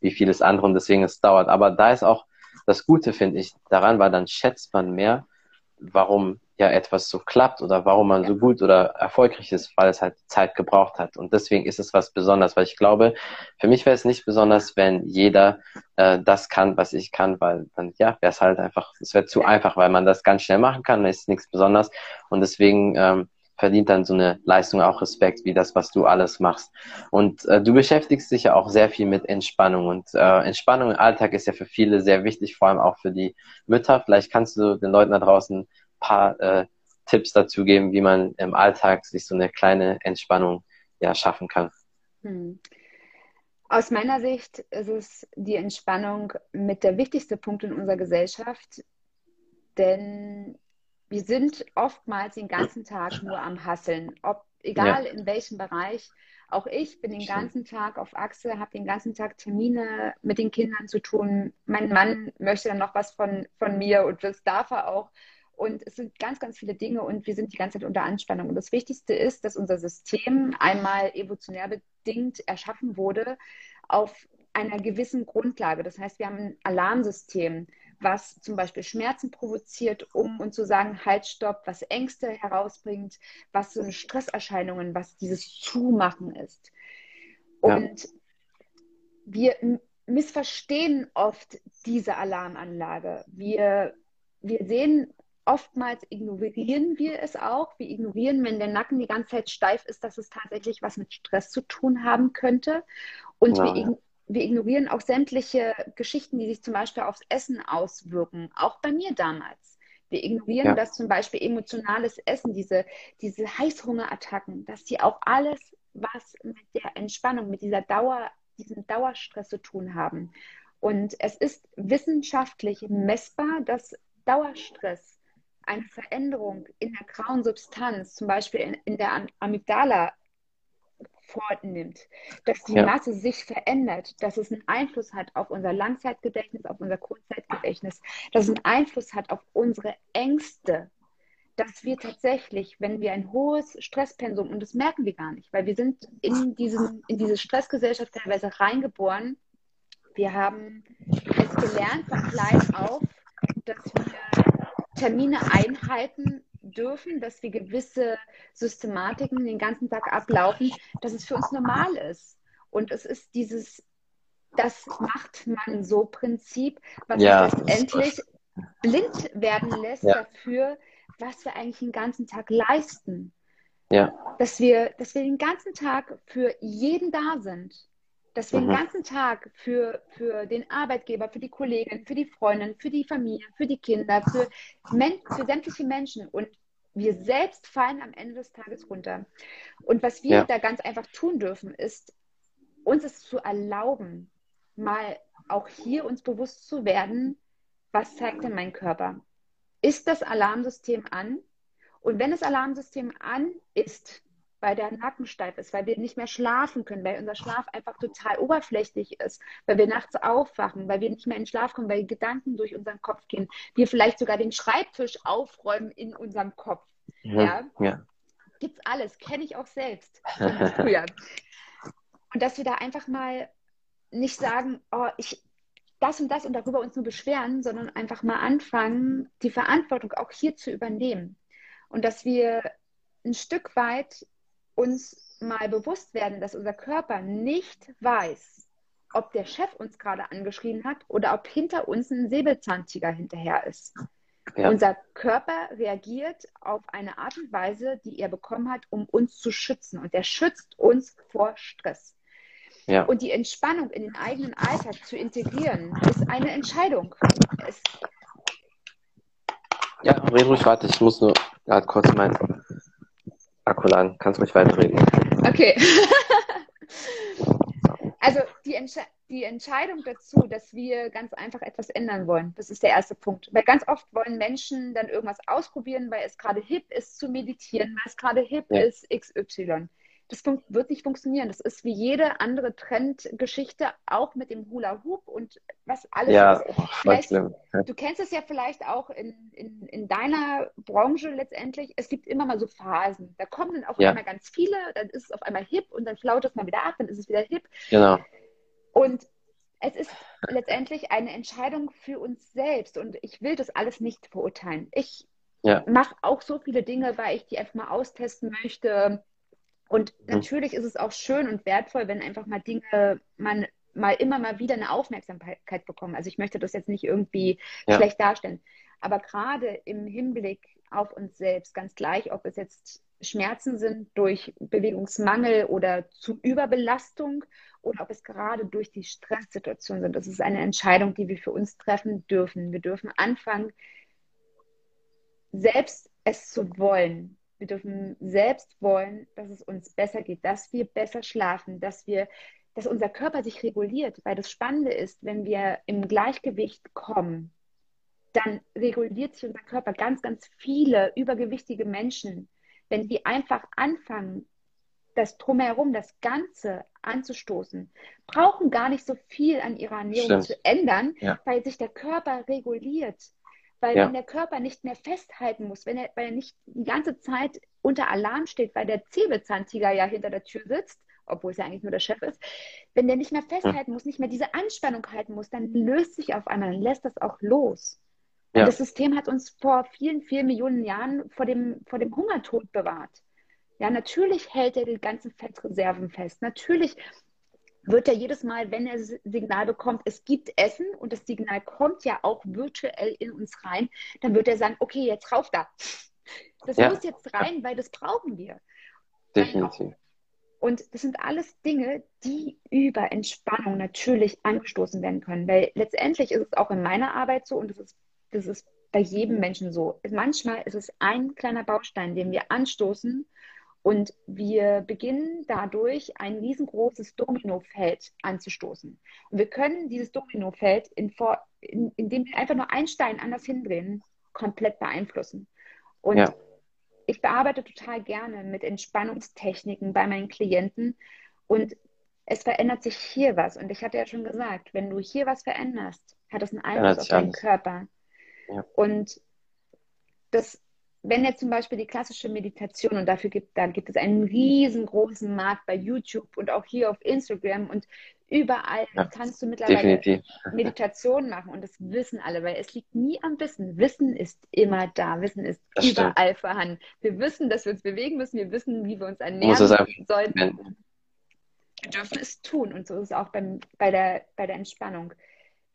wie vieles andere und deswegen es dauert. Aber da ist auch das Gute, finde ich, daran, weil dann schätzt man mehr, warum ja etwas so klappt oder warum man so gut oder erfolgreich ist, weil es halt Zeit gebraucht hat. Und deswegen ist es was Besonderes, weil ich glaube, für mich wäre es nicht besonders, wenn jeder äh, das kann, was ich kann, weil dann ja, wäre es halt einfach, es wäre zu einfach, weil man das ganz schnell machen kann, dann ist nichts Besonderes. Und deswegen ähm, verdient dann so eine Leistung auch Respekt, wie das, was du alles machst. Und äh, du beschäftigst dich ja auch sehr viel mit Entspannung. Und äh, Entspannung im Alltag ist ja für viele sehr wichtig, vor allem auch für die Mütter. Vielleicht kannst du den Leuten da draußen paar äh, Tipps dazu geben, wie man im Alltag sich so eine kleine Entspannung ja, schaffen kann? Hm. Aus meiner Sicht ist es die Entspannung mit der wichtigste Punkt in unserer Gesellschaft, denn wir sind oftmals den ganzen Tag nur am Hasseln, ob egal ja. in welchem Bereich. Auch ich bin den ganzen Tag auf Achse, habe den ganzen Tag Termine mit den Kindern zu tun. Mein Mann möchte dann noch was von, von mir und das darf er auch. Und es sind ganz, ganz viele Dinge und wir sind die ganze Zeit unter Anspannung. Und das Wichtigste ist, dass unser System einmal evolutionär bedingt erschaffen wurde auf einer gewissen Grundlage. Das heißt, wir haben ein Alarmsystem, was zum Beispiel Schmerzen provoziert, um uns zu sagen, halt, stopp, was Ängste herausbringt, was so eine Stresserscheinungen, was dieses Zumachen ist. Und ja. wir missverstehen oft diese Alarmanlage. Wir, wir sehen oftmals ignorieren wir es auch. Wir ignorieren, wenn der Nacken die ganze Zeit steif ist, dass es tatsächlich was mit Stress zu tun haben könnte. Und ja. wir, wir ignorieren auch sämtliche Geschichten, die sich zum Beispiel aufs Essen auswirken. Auch bei mir damals. Wir ignorieren, ja. dass zum Beispiel emotionales Essen, diese, diese Heißhungerattacken, dass die auch alles was mit der Entspannung, mit dieser Dauer, diesem Dauerstress zu tun haben. Und es ist wissenschaftlich messbar, dass Dauerstress eine Veränderung in der grauen Substanz, zum Beispiel in, in der Amygdala, fortnimmt, dass die ja. Masse sich verändert, dass es einen Einfluss hat auf unser Langzeitgedächtnis, auf unser Kurzzeitgedächtnis, dass es einen Einfluss hat auf unsere Ängste, dass wir tatsächlich, wenn wir ein hohes Stresspensum, und das merken wir gar nicht, weil wir sind in, diesem, in diese Stressgesellschaft teilweise reingeboren, wir haben es gelernt von klein auf, dass wir Termine einhalten dürfen, dass wir gewisse Systematiken den ganzen Tag ablaufen, dass es für uns normal ist. Und es ist dieses, das macht man so Prinzip, was ja, uns letztendlich blind werden lässt ja. dafür, was wir eigentlich den ganzen Tag leisten. Ja. Dass wir, dass wir den ganzen Tag für jeden da sind dass wir mhm. den ganzen Tag für, für den Arbeitgeber, für die Kollegin, für die Freundin, für die Familie, für die Kinder, für, Men für sämtliche Menschen und wir selbst fallen am Ende des Tages runter. Und was wir ja. da ganz einfach tun dürfen, ist, uns es zu erlauben, mal auch hier uns bewusst zu werden, was zeigt denn mein Körper? Ist das Alarmsystem an? Und wenn das Alarmsystem an ist, weil der Nacken steif ist, weil wir nicht mehr schlafen können, weil unser Schlaf einfach total oberflächlich ist, weil wir nachts aufwachen, weil wir nicht mehr in den Schlaf kommen, weil Gedanken durch unseren Kopf gehen, wir vielleicht sogar den Schreibtisch aufräumen in unserem Kopf. Ja, ja. ja. Gibt's alles, kenne ich auch selbst früher. Und dass wir da einfach mal nicht sagen, oh, ich das und das und darüber uns nur beschweren, sondern einfach mal anfangen, die Verantwortung auch hier zu übernehmen. Und dass wir ein Stück weit uns mal bewusst werden, dass unser Körper nicht weiß, ob der Chef uns gerade angeschrien hat oder ob hinter uns ein Säbelzahntiger hinterher ist. Ja. Unser Körper reagiert auf eine Art und Weise, die er bekommen hat, um uns zu schützen. Und er schützt uns vor Stress. Ja. Und die Entspannung in den eigenen Alltag zu integrieren, ist eine Entscheidung. Es ja, red ruhig weiter. Ich muss nur gerade kurz meinen Akku laden. Kannst ruhig weiterreden. Okay. also die, Entsche die Entscheidung dazu, dass wir ganz einfach etwas ändern wollen, das ist der erste Punkt. Weil ganz oft wollen Menschen dann irgendwas ausprobieren, weil es gerade hip ist zu meditieren, weil es gerade hip ja. ist XY das wird nicht funktionieren. Das ist wie jede andere Trendgeschichte, auch mit dem Hula Hoop und was alles ja, ist. Du kennst es ja vielleicht auch in, in, in deiner Branche letztendlich. Es gibt immer mal so Phasen. Da kommen dann auf ja. einmal ganz viele, dann ist es auf einmal hip und dann flaut es mal wieder ab, dann ist es wieder hip. Genau. Und es ist letztendlich eine Entscheidung für uns selbst und ich will das alles nicht verurteilen. Ich ja. mache auch so viele Dinge, weil ich die einfach mal austesten möchte und mhm. natürlich ist es auch schön und wertvoll, wenn einfach mal Dinge, man mal immer mal wieder eine Aufmerksamkeit bekommen. Also ich möchte das jetzt nicht irgendwie ja. schlecht darstellen. Aber gerade im Hinblick auf uns selbst, ganz gleich, ob es jetzt Schmerzen sind durch Bewegungsmangel oder zu Überbelastung oder ob es gerade durch die Stresssituation sind. Das ist eine Entscheidung, die wir für uns treffen dürfen. Wir dürfen anfangen, selbst es zu wollen. Wir dürfen selbst wollen, dass es uns besser geht, dass wir besser schlafen, dass wir, dass unser Körper sich reguliert, weil das Spannende ist, wenn wir im Gleichgewicht kommen, dann reguliert sich unser Körper. Ganz, ganz viele übergewichtige Menschen, wenn die einfach anfangen, das drumherum, das Ganze anzustoßen, brauchen gar nicht so viel an ihrer Ernährung Stimmt. zu ändern, ja. weil sich der Körper reguliert. Weil ja. wenn der Körper nicht mehr festhalten muss, wenn er, weil er nicht die ganze Zeit unter Alarm steht, weil der Säbelzahntiger ja hinter der Tür sitzt, obwohl es ja eigentlich nur der Chef ist, wenn der nicht mehr festhalten muss, nicht mehr diese Anspannung halten muss, dann löst sich auf einmal, dann lässt das auch los. Ja. Und das System hat uns vor vielen, vielen Millionen Jahren vor dem, vor dem Hungertod bewahrt. Ja, natürlich hält er die ganzen Fettreserven fest. Natürlich wird er jedes Mal, wenn er Signal bekommt, es gibt Essen und das Signal kommt ja auch virtuell in uns rein, dann wird er sagen, okay, jetzt rauf da. Das ja. muss jetzt rein, weil das brauchen wir. Definitiv. Und das sind alles Dinge, die über Entspannung natürlich angestoßen werden können. Weil letztendlich ist es auch in meiner Arbeit so und das ist, das ist bei jedem Menschen so. Manchmal ist es ein kleiner Baustein, den wir anstoßen und wir beginnen dadurch ein riesengroßes Dominofeld anzustoßen. Und wir können dieses Dominofeld, in, in, indem wir einfach nur einen Stein anders hindrehen, komplett beeinflussen. Und ja. ich bearbeite total gerne mit Entspannungstechniken bei meinen Klienten. Und es verändert sich hier was. Und ich hatte ja schon gesagt, wenn du hier was veränderst, hat das einen Einfluss auf deinen Körper. Ja. Und das wenn jetzt zum Beispiel die klassische Meditation, und dafür gibt, da gibt es einen riesengroßen Markt bei YouTube und auch hier auf Instagram und überall ja, kannst du mittlerweile definitiv. Meditation machen und das wissen alle, weil es liegt nie am Wissen. Wissen ist immer da, Wissen ist das überall stimmt. vorhanden. Wir wissen, dass wir uns bewegen müssen, wir wissen, wie wir uns ernähren sollten. Wir dürfen es tun und so ist es auch beim, bei, der, bei der Entspannung.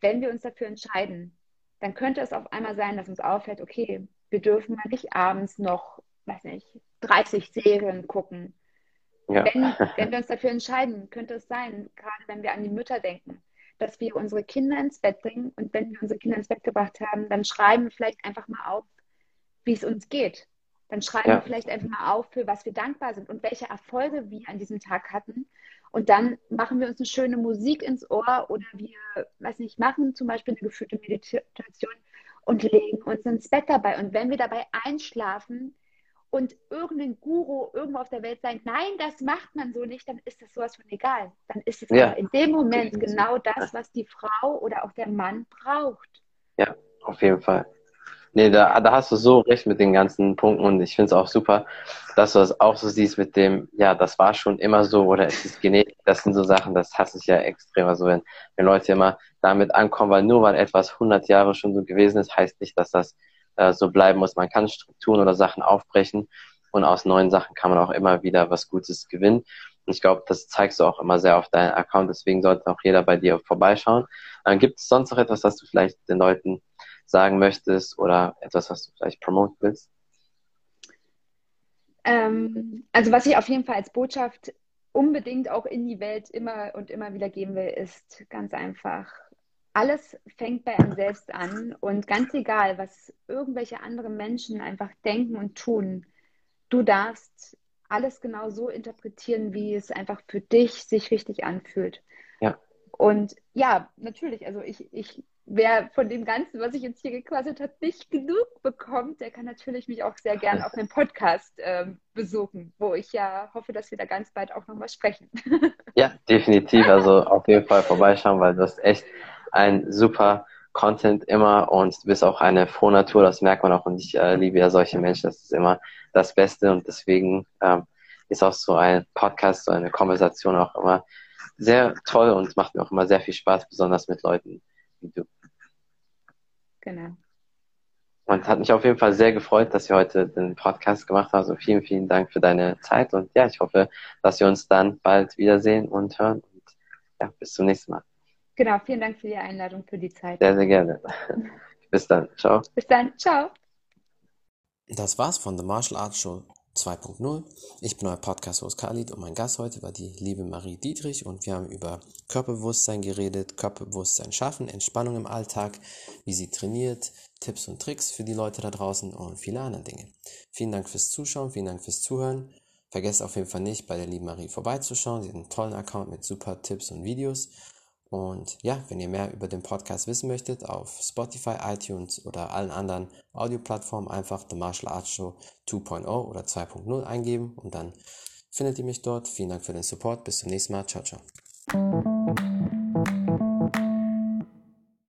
Wenn wir uns dafür entscheiden, dann könnte es auf einmal sein, dass uns auffällt, okay, wir dürfen mal nicht abends noch, weiß nicht, 30 Serien gucken. Ja. Wenn, wenn wir uns dafür entscheiden, könnte es sein, gerade wenn wir an die Mütter denken, dass wir unsere Kinder ins Bett bringen und wenn wir unsere Kinder ins Bett gebracht haben, dann schreiben wir vielleicht einfach mal auf, wie es uns geht. Dann schreiben ja. wir vielleicht einfach mal auf, für was wir dankbar sind und welche Erfolge wir an diesem Tag hatten. Und dann machen wir uns eine schöne Musik ins Ohr oder wir, weiß nicht, machen zum Beispiel eine geführte Meditation und legen uns ins Bett dabei. Und wenn wir dabei einschlafen und irgendein Guru irgendwo auf der Welt sagt, nein, das macht man so nicht, dann ist das sowas von egal. Dann ist es ja. in dem Moment genau das, was die Frau oder auch der Mann braucht. Ja, auf jeden Fall. Nee, da, da hast du so recht mit den ganzen Punkten und ich finde es auch super, dass du das auch so siehst mit dem, ja, das war schon immer so oder es ist Genetik, das sind so Sachen, das hasse ich ja extrem. Also wenn, wenn Leute immer damit ankommen, weil nur weil etwas 100 Jahre schon so gewesen ist, heißt nicht, dass das äh, so bleiben muss. Man kann Strukturen oder Sachen aufbrechen und aus neuen Sachen kann man auch immer wieder was Gutes gewinnen. Und ich glaube, das zeigst du auch immer sehr auf deinem Account, deswegen sollte auch jeder bei dir vorbeischauen. Äh, Gibt es sonst noch etwas, was du vielleicht den Leuten sagen möchtest oder etwas, was du vielleicht promoten willst? Ähm, also was ich auf jeden Fall als Botschaft unbedingt auch in die Welt immer und immer wieder geben will, ist ganz einfach, alles fängt bei einem selbst an und ganz egal, was irgendwelche anderen Menschen einfach denken und tun, du darfst alles genau so interpretieren, wie es einfach für dich sich richtig anfühlt. Ja. Und ja, natürlich, also ich, ich wer von dem Ganzen, was ich jetzt hier gequasselt habe, nicht genug bekommt, der kann natürlich mich auch sehr gerne auf einem Podcast ähm, besuchen, wo ich ja hoffe, dass wir da ganz bald auch nochmal sprechen. ja, definitiv. Also auf jeden Fall vorbeischauen, weil du hast echt ein super Content immer und du bist auch eine frohe Natur, das merkt man auch und ich äh, liebe ja solche Menschen, das ist immer das Beste und deswegen ähm, ist auch so ein Podcast, so eine Konversation auch immer sehr toll und macht mir auch immer sehr viel Spaß, besonders mit Leuten wie du. Genau. Und hat mich auf jeden Fall sehr gefreut, dass ihr heute den Podcast gemacht habt. Also vielen, vielen Dank für deine Zeit. Und ja, ich hoffe, dass wir uns dann bald wiedersehen und hören. Und ja, bis zum nächsten Mal. Genau, vielen Dank für die Einladung, für die Zeit. Sehr, sehr gerne. bis dann. Ciao. Bis dann. Ciao. Das war's von The Martial Arts Show 2.0. Ich bin euer Podcast-Host Khalid und mein Gast heute war die liebe Marie Dietrich und wir haben über Körperbewusstsein geredet, Körperbewusstsein schaffen, Entspannung im Alltag, wie sie trainiert, Tipps und Tricks für die Leute da draußen und viele andere Dinge. Vielen Dank fürs Zuschauen, vielen Dank fürs Zuhören. Vergesst auf jeden Fall nicht, bei der lieben Marie vorbeizuschauen. Sie hat einen tollen Account mit super Tipps und Videos. Und ja, wenn ihr mehr über den Podcast wissen möchtet, auf Spotify, iTunes oder allen anderen Audioplattformen einfach The Martial Arts Show 2.0 oder 2.0 eingeben und dann findet ihr mich dort. Vielen Dank für den Support. Bis zum nächsten Mal. Ciao, ciao.